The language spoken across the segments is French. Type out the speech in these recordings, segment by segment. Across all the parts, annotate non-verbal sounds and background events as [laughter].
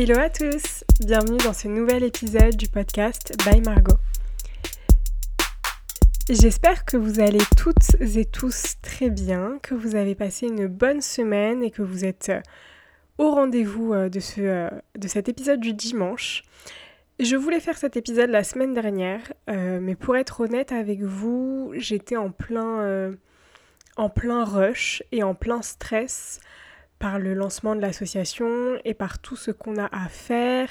Hello à tous, bienvenue dans ce nouvel épisode du podcast By Margot. J'espère que vous allez toutes et tous très bien, que vous avez passé une bonne semaine et que vous êtes euh, au rendez-vous euh, de, ce, euh, de cet épisode du dimanche. Je voulais faire cet épisode la semaine dernière, mais pour être honnête avec vous, j'étais en plein, en plein rush et en plein stress par le lancement de l'association et par tout ce qu'on a à faire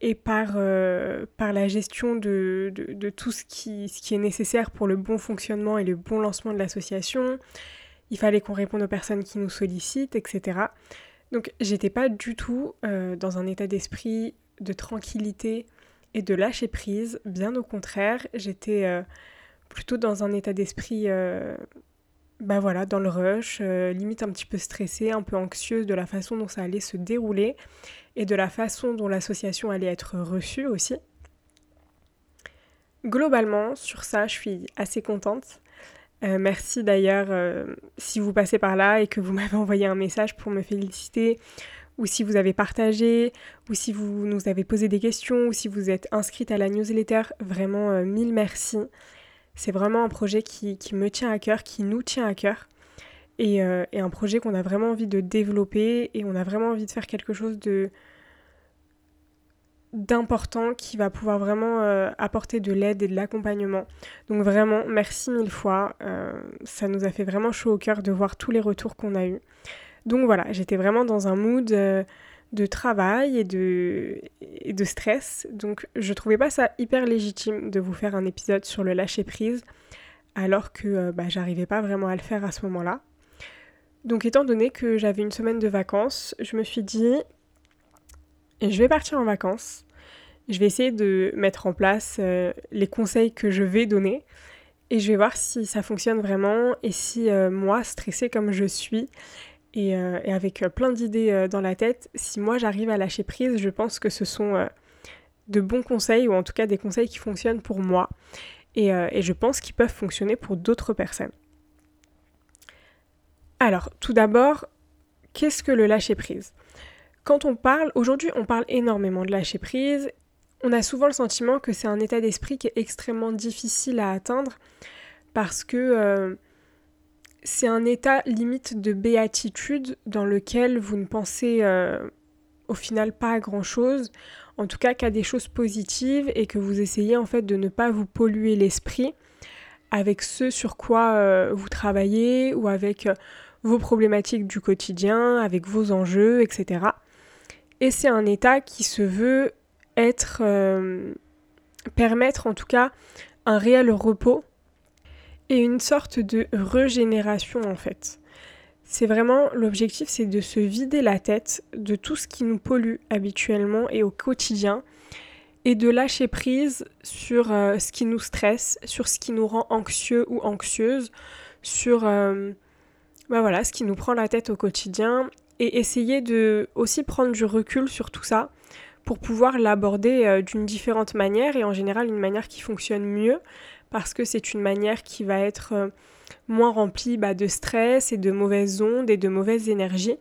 et par, euh, par la gestion de, de, tout ce qui, ce qui est nécessaire pour le bon fonctionnement et le bon lancement de l'association. Il fallait qu'on réponde aux personnes qui nous sollicitent, etc. Donc j'étais pas du tout euh, dans un état d'esprit de tranquillité et de lâcher prise, bien au contraire, j'étais euh, plutôt dans un état d'esprit bah voilà, dans le rush, euh, limite un petit peu stressée, un peu anxieuse de la façon dont ça allait se dérouler et de la façon dont l'association allait être reçue aussi. Globalement, sur ça, je suis assez contente. Euh, merci d'ailleurs euh, si vous passez par là et que vous [laughs] m'avez envoyé un message pour me féliciter, ou si vous avez partagé, ou si vous nous avez posé des questions, ou si vous êtes inscrite à la newsletter. Vraiment, mille merci. C'est vraiment un projet qui, me tient à cœur, qui nous tient à cœur. Euh, et, un projet qu'on a vraiment envie de développer et on a vraiment envie de faire quelque chose de d'important qui va pouvoir vraiment euh, apporter de l'aide et de l'accompagnement. Donc vraiment, merci mille fois. Euh, ça nous a fait vraiment chaud au cœur de voir tous les retours qu'on a eus. Donc voilà, j'étais vraiment dans un mood de travail et de, stress. Donc je trouvais pas ça hyper légitime de vous faire un épisode sur le lâcher prise alors que euh, bah, j'arrivais pas vraiment à le faire à ce moment-là. Donc étant donné que j'avais une semaine de vacances, je me suis dit je vais partir en vacances. Je vais essayer de mettre en place euh, les conseils que je vais donner et je vais voir si ça fonctionne vraiment et si euh, moi, stressée comme je suis, euh, et, avec euh, plein d'idées euh, dans la tête, si moi j'arrive à lâcher prise, je pense que ce sont de bons conseils, ou en tout cas des conseils qui fonctionnent pour moi, et, et je pense qu'ils peuvent fonctionner pour d'autres personnes. Alors, tout d'abord, qu'est-ce que le lâcher prise? Quand on parle, aujourd'hui on parle énormément de lâcher prise, on a souvent le sentiment que c'est un état d'esprit qui est extrêmement difficile à atteindre parce que c'est un état limite de béatitude dans lequel vous ne pensez euh, au final pas à grand chose, en tout cas qu'à des choses positives et que vous essayez en fait de ne pas vous polluer l'esprit avec ce sur quoi euh, vous travaillez ou avec euh, vos problématiques du quotidien, avec vos enjeux, etc. Et c'est un état qui se veut être permettre en tout cas un réel repos et une sorte de régénération en fait. C'est vraiment l'objectif, c'est de se vider la tête de tout ce qui nous pollue habituellement et au quotidien et de lâcher prise sur euh, ce qui nous stresse, sur ce qui nous rend anxieux ou anxieuse, sur euh, bah ce qui nous prend la tête au quotidien et essayer de aussi prendre du recul sur tout ça pour pouvoir l'aborder euh, d'une différente manière et en général une manière qui fonctionne mieux parce que c'est une manière qui va être euh, moins remplie bah, de stress et de mauvaises ondes et de mauvaises énergies.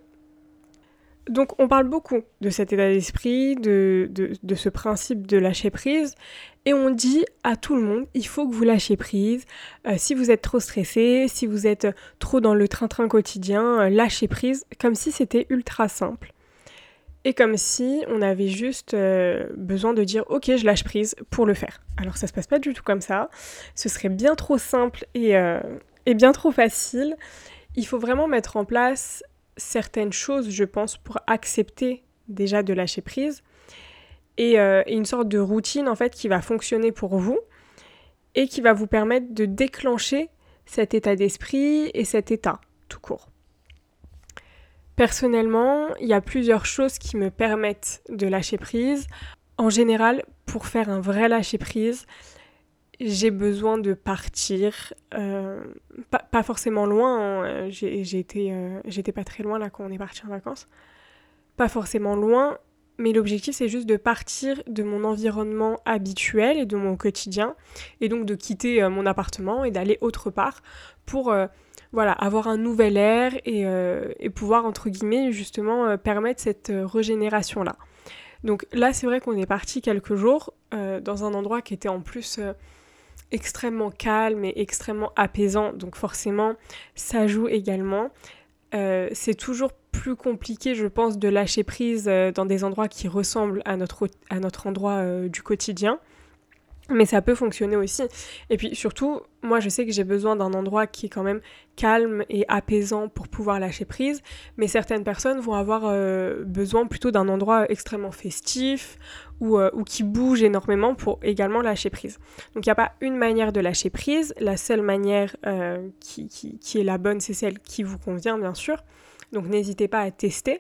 Donc on parle beaucoup de cet état d'esprit, de, de, ce principe de lâcher prise, et on dit à tout le monde, il faut que vous lâchiez prise. Euh, si vous êtes trop stressé, si vous êtes trop dans le train-train quotidien, euh, lâchez prise, comme si c'était ultra simple. Et comme si on avait juste euh, besoin de dire ok je lâche prise pour le faire. Alors ça se passe pas du tout comme ça. Ce serait bien trop simple et, euh, bien trop facile. Il faut vraiment mettre en place certaines choses, je pense, pour accepter déjà de lâcher prise. Et, euh, et, une sorte de routine en fait qui va fonctionner pour vous et qui va vous permettre de déclencher cet état d'esprit et cet état tout court. Personnellement, il y a plusieurs choses qui me permettent de lâcher prise. En général, pour faire un vrai lâcher prise, j'ai besoin de partir, euh, pas, forcément loin, hein. été, euh, j'étais pas très loin là quand on est parti en vacances, pas forcément loin, mais l'objectif c'est juste de partir de mon environnement habituel et de mon quotidien, et donc de quitter euh, mon appartement et d'aller autre part pour voilà, avoir un nouvel air et, euh, pouvoir, entre guillemets, justement, euh, permettre cette euh, régénération-là. Donc là, c'est vrai qu'on est parti quelques jours euh, dans un endroit qui était en plus euh, extrêmement calme et extrêmement apaisant. Donc forcément, ça joue également. Euh, c'est toujours plus compliqué, je pense, de lâcher prise dans des endroits qui ressemblent à notre, à notre endroit du quotidien. Mais ça peut fonctionner aussi. Et puis surtout, moi je sais que j'ai besoin d'un endroit qui est quand même calme et apaisant pour pouvoir lâcher prise. Mais certaines personnes vont avoir euh, besoin plutôt d'un endroit extrêmement festif ou, euh, ou, qui bouge énormément pour également lâcher prise. Donc il n'y a pas une manière de lâcher prise. La seule manière euh, qui, qui est la bonne, c'est celle qui vous convient bien sûr. Donc n'hésitez pas à tester.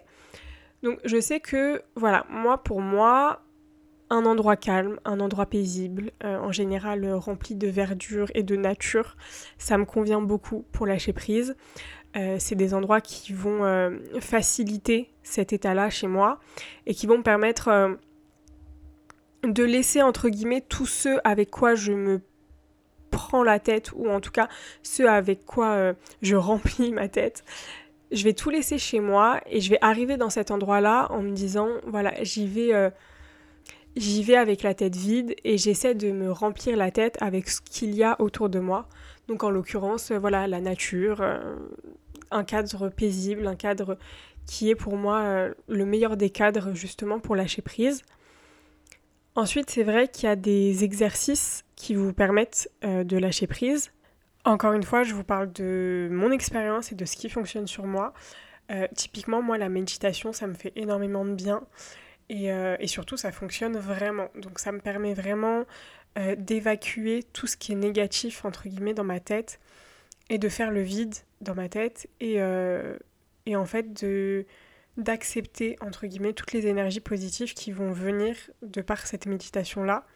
Donc je sais que, voilà, moi pour moi, un endroit calme, un endroit paisible, euh, en général euh, rempli de verdure et de nature. Ça me convient beaucoup pour lâcher prise. Euh, c'est des endroits qui vont faciliter cet état-là chez moi et qui vont me permettre de laisser entre guillemets tous ceux avec quoi je me prends la tête ou en tout cas ceux avec quoi je [laughs] remplis ma tête. Je vais tout laisser chez moi et je vais arriver dans cet endroit-là en me disant voilà j'y vais j'y vais avec la tête vide et j'essaie de me remplir la tête avec ce qu'il y a autour de moi. Donc en l'occurrence, euh, voilà, la nature, euh, un cadre paisible, un cadre qui est pour moi euh, le meilleur des cadres justement pour lâcher prise. Ensuite, c'est vrai qu'il y a des exercices qui vous permettent de lâcher prise. Encore une fois, je vous parle de mon expérience et de ce qui fonctionne sur moi. typiquement, moi, la méditation, ça me fait énormément de bien. Euh, et, surtout, ça fonctionne vraiment. Donc ça me permet vraiment euh, d'évacuer tout ce qui est négatif, entre guillemets, dans ma tête et de faire le vide dans ma tête et, euh, et en fait de d'accepter, entre guillemets, toutes les énergies positives qui vont venir de par cette méditation-là.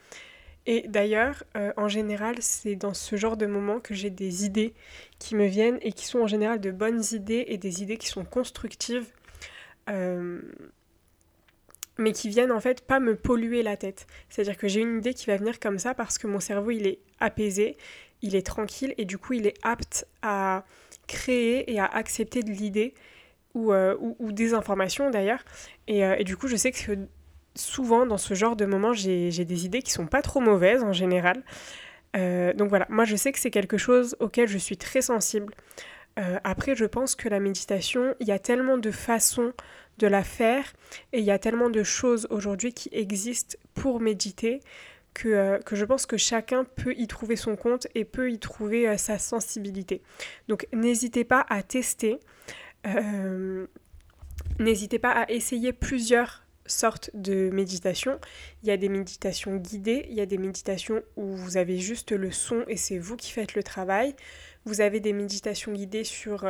Et d'ailleurs, en général, c'est dans ce genre de moment que j'ai des idées qui me viennent et qui sont en général de bonnes idées et des idées qui sont constructives mais qui viennent en fait pas me polluer la tête. C'est-à-dire que j'ai une idée qui va venir comme ça parce que mon cerveau il est apaisé, il est tranquille et du coup il est apte à créer et à accepter de l'idée ou, euh, ou, des informations d'ailleurs. Euh, et, du coup je sais que souvent dans ce genre de moments j'ai des idées qui sont pas trop mauvaises en général. Euh, donc voilà, moi je sais que c'est quelque chose auquel je suis très sensible. après je pense que la méditation, il y a tellement de façons de la faire. Et il y a tellement de choses aujourd'hui qui existent pour méditer que, euh, que, je pense que chacun peut y trouver son compte et peut y trouver euh, sa sensibilité. Donc n'hésitez pas à tester. Euh, n'hésitez pas à essayer plusieurs sortes de méditation. Il y a des méditations guidées, il y a des méditations où vous avez juste le son et c'est vous qui faites le travail. Vous avez des méditations guidées sur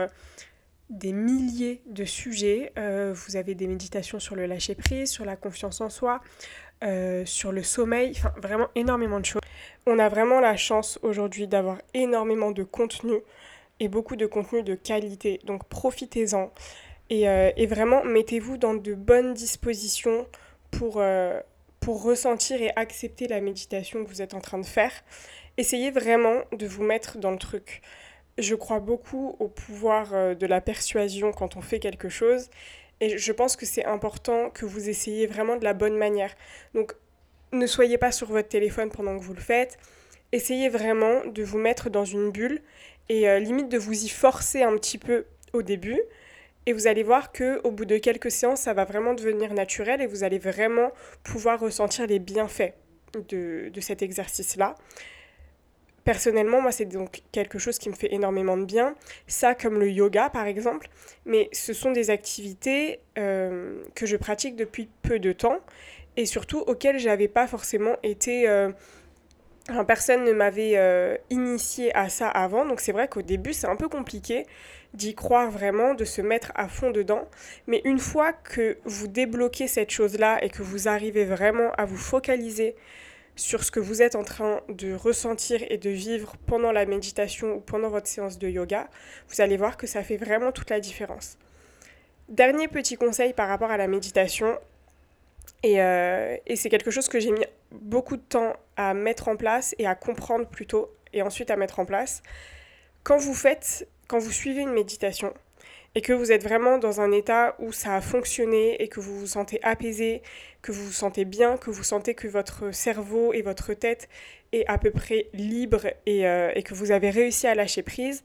des milliers de sujets. Euh, vous avez des méditations sur le lâcher-prise, sur la confiance en soi, euh, sur le sommeil, enfin vraiment énormément de choses. On a vraiment la chance aujourd'hui d'avoir énormément de contenu et beaucoup de contenu de qualité, donc profitez-en et, euh, et, vraiment mettez-vous dans de bonnes dispositions pour, pour ressentir et accepter la méditation que vous êtes en train de faire. Essayez vraiment de vous mettre dans le truc. Je crois beaucoup au pouvoir euh, de la persuasion quand on fait quelque chose et je pense que c'est important que vous essayiez vraiment de la bonne manière. Donc ne soyez pas sur votre téléphone pendant que vous le faites. Essayez vraiment de vous mettre dans une bulle et euh, limite de vous y forcer un petit peu au début. Et vous allez voir que au bout de quelques séances, ça va vraiment devenir naturel et vous allez vraiment pouvoir ressentir les bienfaits de, de cet exercice-là. Personnellement, moi, c'est donc quelque chose qui me fait énormément de bien. Ça, comme le yoga, par exemple. Mais ce sont des activités euh, que je pratique depuis peu de temps et surtout auxquelles j'avais pas forcément été. Euh, personne ne m'avait euh, initié à ça avant. Donc, c'est vrai qu'au début, c'est un peu compliqué d'y croire vraiment, de se mettre à fond dedans. Mais une fois que vous débloquez cette chose-là et que vous arrivez vraiment à vous focaliser sur ce que vous êtes en train de ressentir et de vivre pendant la méditation ou pendant votre séance de yoga, vous allez voir que ça fait vraiment toute la différence. Dernier petit conseil par rapport à la méditation, et, euh, c'est quelque chose que j'ai mis beaucoup de temps à mettre en place et à comprendre plutôt, et ensuite à mettre en place. Quand vous faites, quand vous suivez une méditation, et que vous êtes vraiment dans un état où ça a fonctionné et que vous vous sentez apaisé, que vous vous sentez bien, que vous sentez que votre cerveau et votre tête est à peu près libre et, euh, que vous avez réussi à lâcher prise,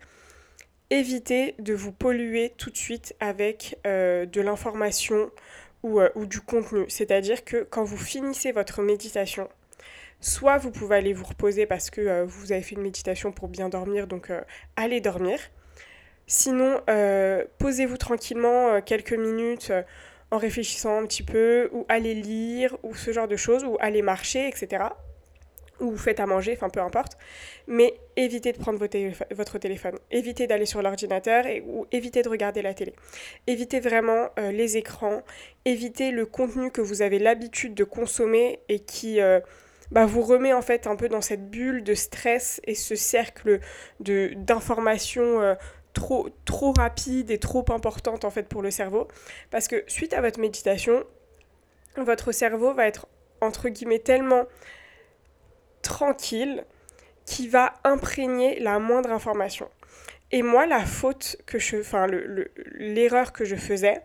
évitez de vous polluer tout de suite avec euh, de l'information euh, ou, du contenu. C'est-à-dire que quand vous finissez votre méditation, soit vous pouvez aller vous reposer parce que vous avez fait une méditation pour bien dormir, donc allez dormir. Sinon, posez-vous tranquillement quelques minutes en réfléchissant un petit peu, ou allez lire, ou ce genre de choses, ou aller marcher, etc. Ou faites à manger, enfin peu importe. Mais évitez de prendre votre téléphone. Évitez d'aller sur l'ordinateur ou évitez de regarder la télé. Évitez vraiment euh, les écrans. Évitez le contenu que vous avez l'habitude de consommer et qui... Euh, bah, vous remet en fait un peu dans cette bulle de stress et ce cercle d'informations euh, trop, trop rapide et trop importante en fait pour le cerveau. Parce que suite à votre méditation, votre cerveau va être entre guillemets tellement tranquille qu'il va imprégner la moindre information. Et moi, la faute que je, enfin l'erreur que je faisais,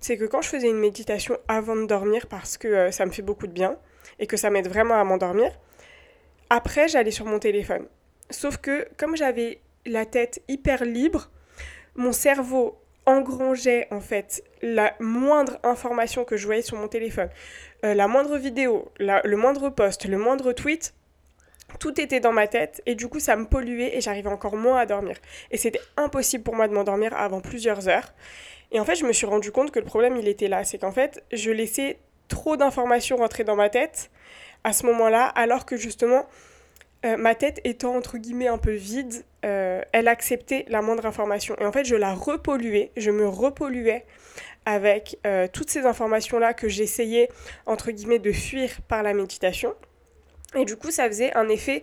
c'est que quand je faisais une méditation avant de dormir, parce que euh, ça me fait beaucoup de bien et que ça m'aide vraiment à m'endormir, après j'allais sur mon téléphone. Sauf que comme j'avais la tête hyper libre, mon cerveau engrangeait en fait la moindre information que je voyais sur mon téléphone, euh, la moindre vidéo, le moindre post, le moindre tweet, tout était dans ma tête et du coup ça me polluait et j'arrivais encore moins à dormir. Et c'était impossible pour moi de m'endormir avant plusieurs heures. Et en fait je me suis rendu compte que le problème il était là, c'est qu'en fait je laissais trop d'informations rentrer dans ma tête à ce moment-là alors que justement euh, ma tête étant entre guillemets un peu vide, euh, elle acceptait la moindre information. Et en fait, je la repolluais, je me repolluais avec euh, toutes ces informations-là que j'essayais entre guillemets de fuir par la méditation. Et du coup, ça faisait un effet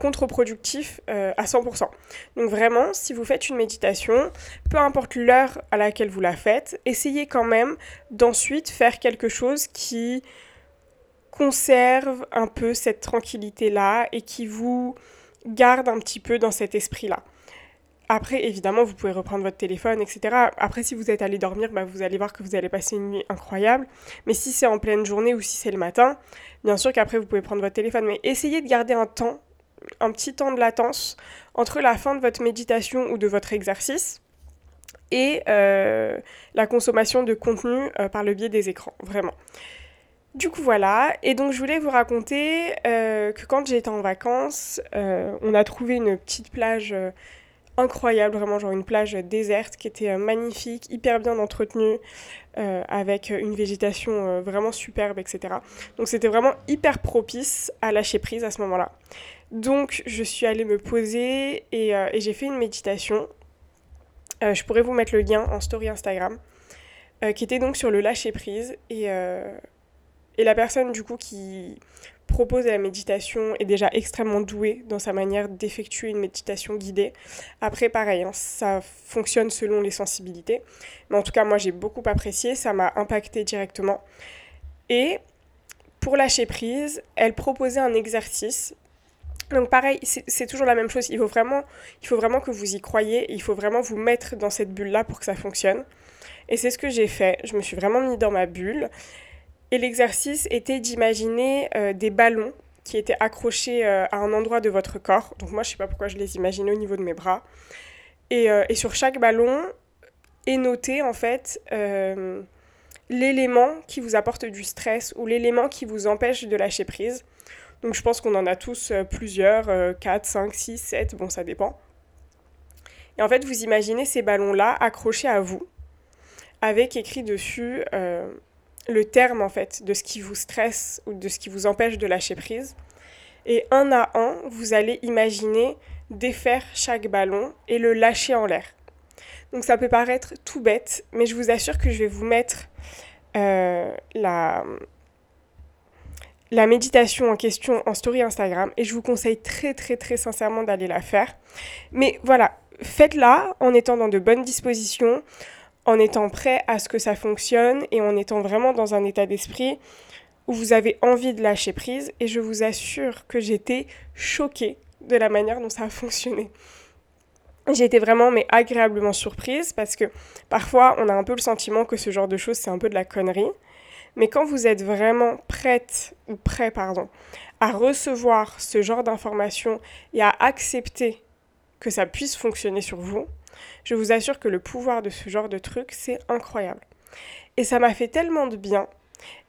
contre-productif à 100%. Donc vraiment, si vous faites une méditation, peu importe l'heure à laquelle vous la faites, essayez quand même d'ensuite faire quelque chose qui conserve un peu cette tranquillité-là et qui vous garde un petit peu dans cet esprit-là. Après, évidemment, vous pouvez reprendre votre téléphone, etc. Après, si vous êtes allé dormir, bah, vous allez voir que vous allez passer une nuit incroyable. Mais si c'est en pleine journée ou si c'est le matin, bien sûr qu'après, vous pouvez prendre votre téléphone. Mais essayez de garder un temps, un petit temps de latence entre la fin de votre méditation ou de votre exercice et euh, la consommation de contenu euh, par le biais des écrans, vraiment. Du coup voilà, et donc je voulais vous raconter euh, que quand j'étais en vacances, on a trouvé une petite plage incroyable, vraiment genre une plage déserte qui était magnifique, hyper bien entretenue, avec une végétation vraiment superbe, etc. Donc c'était vraiment hyper propice à lâcher prise à ce moment-là. Donc je suis allée me poser et, et j'ai fait une méditation. je pourrais vous mettre le lien en story Instagram, qui était donc sur le lâcher prise et et la personne du coup qui propose la méditation est déjà extrêmement douée dans sa manière d'effectuer une méditation guidée. Après, pareil, hein, ça fonctionne selon les sensibilités. Mais en tout cas, moi, j'ai beaucoup apprécié, ça m'a impacté directement. Et pour lâcher prise, elle proposait un exercice. Donc pareil, c'est toujours la même chose. Il faut, vraiment, il faut vraiment que vous y croyez. Il faut vraiment vous mettre dans cette bulle-là pour que ça fonctionne. Et c'est ce que j'ai fait. Je me suis vraiment mis dans ma bulle. Et l'exercice était d'imaginer euh, des ballons qui étaient accrochés euh, à un endroit de votre corps. Donc moi, je ne sais pas pourquoi je les imaginais au niveau de mes bras. Et, euh, et sur chaque ballon est noté en fait l'élément qui vous apporte du stress ou l'élément qui vous empêche de lâcher prise. Donc je pense qu'on en a tous plusieurs, 4, 5, 6, 7, bon ça dépend. Et en fait, vous imaginez ces ballons-là accrochés à vous, avec écrit dessus le terme en fait de ce qui vous stresse ou de ce qui vous empêche de lâcher prise. Et un à un, vous allez imaginer défaire chaque ballon et le lâcher en l'air. Donc ça peut paraître tout bête, mais je vous assure que je vais vous mettre euh, la, la méditation en question en story Instagram et je vous conseille très très très sincèrement d'aller la faire. Mais voilà, faites-la en étant dans de bonnes dispositions, en étant prêt à ce que ça fonctionne et en étant vraiment dans un état d'esprit où vous avez envie de lâcher prise. Et je vous assure que j'étais choquée de la manière dont ça a fonctionné. j'ai été vraiment mais agréablement surprise parce que parfois on a un peu le sentiment que ce genre de choses c'est un peu de la connerie. Mais quand vous êtes vraiment prête ou prêt pardon à recevoir ce genre d'informations et à accepter que ça puisse fonctionner sur vous, je vous assure que le pouvoir de ce genre de truc, c'est incroyable. Et ça m'a fait tellement de bien.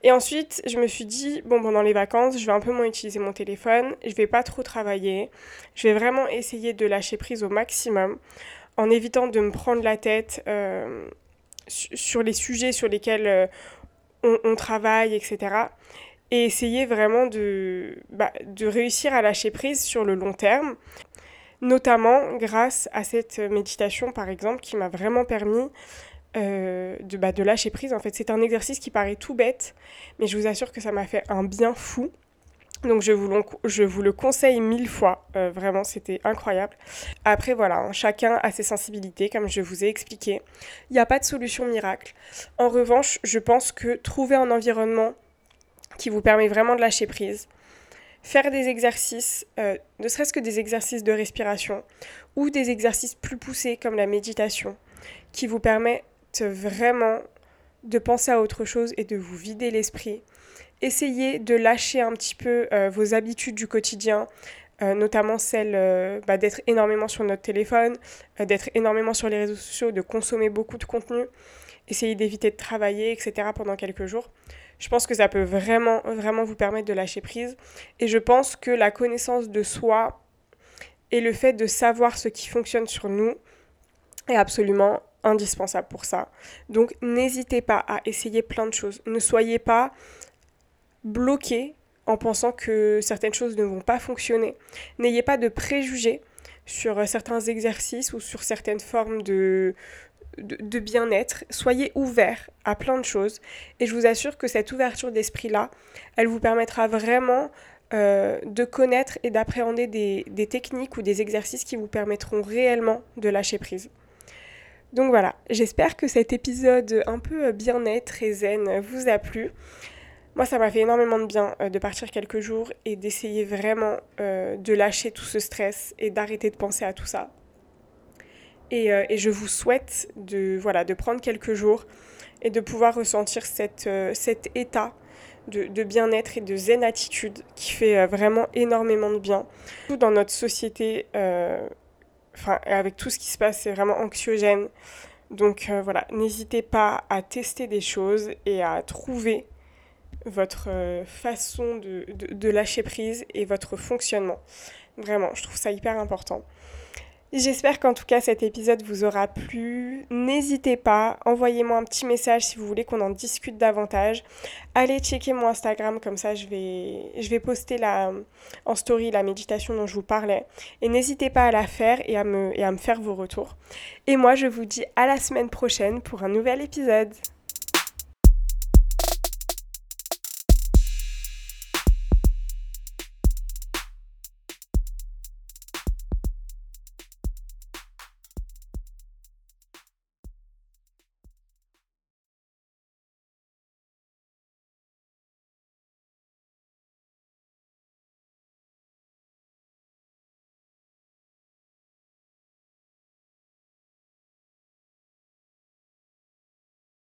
Et ensuite, je me suis dit, bon, pendant les vacances, je vais un peu moins utiliser mon téléphone, je vais pas trop travailler, je vais vraiment essayer de lâcher prise au maximum, en évitant de me prendre la tête euh, sur les sujets sur lesquels euh, on, travaille, etc. Et essayer vraiment de, bah, de réussir à lâcher prise sur le long terme notamment grâce à cette méditation par exemple qui m'a vraiment permis euh, de, bah, de lâcher prise. En fait, c'est un exercice qui paraît tout bête, mais je vous assure que ça m'a fait un bien fou. Donc je vous, le, je le conseille mille fois, euh, vraiment c'était incroyable. Après voilà, hein, chacun a ses sensibilités comme je vous ai expliqué. Il n'y a pas de solution miracle. En revanche, je pense que trouver un environnement qui vous permet vraiment de lâcher prise, faire des exercices, euh, ne serait-ce que des exercices de respiration ou des exercices plus poussés comme la méditation, qui vous permettent vraiment de penser à autre chose et de vous vider l'esprit. Essayez de lâcher un petit peu euh, vos habitudes du quotidien, euh, notamment celle bah, d'être énormément sur notre téléphone, d'être énormément sur les réseaux sociaux, de consommer beaucoup de contenu. Essayez d'éviter de travailler, etc. pendant quelques jours. Je pense que ça peut vraiment, vraiment vous permettre de lâcher prise. Et je pense que la connaissance de soi et le fait de savoir ce qui fonctionne sur nous est absolument indispensable pour ça. Donc n'hésitez pas à essayer plein de choses. Ne soyez pas bloqué en pensant que certaines choses ne vont pas fonctionner. N'ayez pas de préjugés sur certains exercices ou sur certaines formes de, bien-être, soyez ouverts à plein de choses et je vous assure que cette ouverture d'esprit-là, elle vous permettra vraiment euh, de connaître et d'appréhender des, des techniques ou des exercices qui vous permettront réellement de lâcher prise. Donc voilà, j'espère que cet épisode un peu bien-être et zen vous a plu. Moi, ça m'a fait énormément de bien euh, de partir quelques jours et d'essayer vraiment euh, de lâcher tout ce stress et d'arrêter de penser à tout ça. Euh, et, je vous souhaite de, voilà, de prendre quelques jours et de pouvoir ressentir cette, cet état de, de bien-être et de zen attitude qui fait vraiment énormément de bien. Tout dans notre société, enfin, avec tout ce qui se passe, c'est vraiment anxiogène. Donc voilà, n'hésitez pas à tester des choses et à trouver votre façon de, lâcher prise et votre fonctionnement. Vraiment, je trouve ça hyper important. J'espère qu'en tout cas cet épisode vous aura plu. N'hésitez pas, envoyez-moi un petit message si vous voulez qu'on en discute davantage. Allez checker mon Instagram, comme ça je vais, je vais poster la, en story la méditation dont je vous parlais. Et n'hésitez pas à la faire et à, me, et à me faire vos retours. Et moi je vous dis à la semaine prochaine pour un nouvel épisode.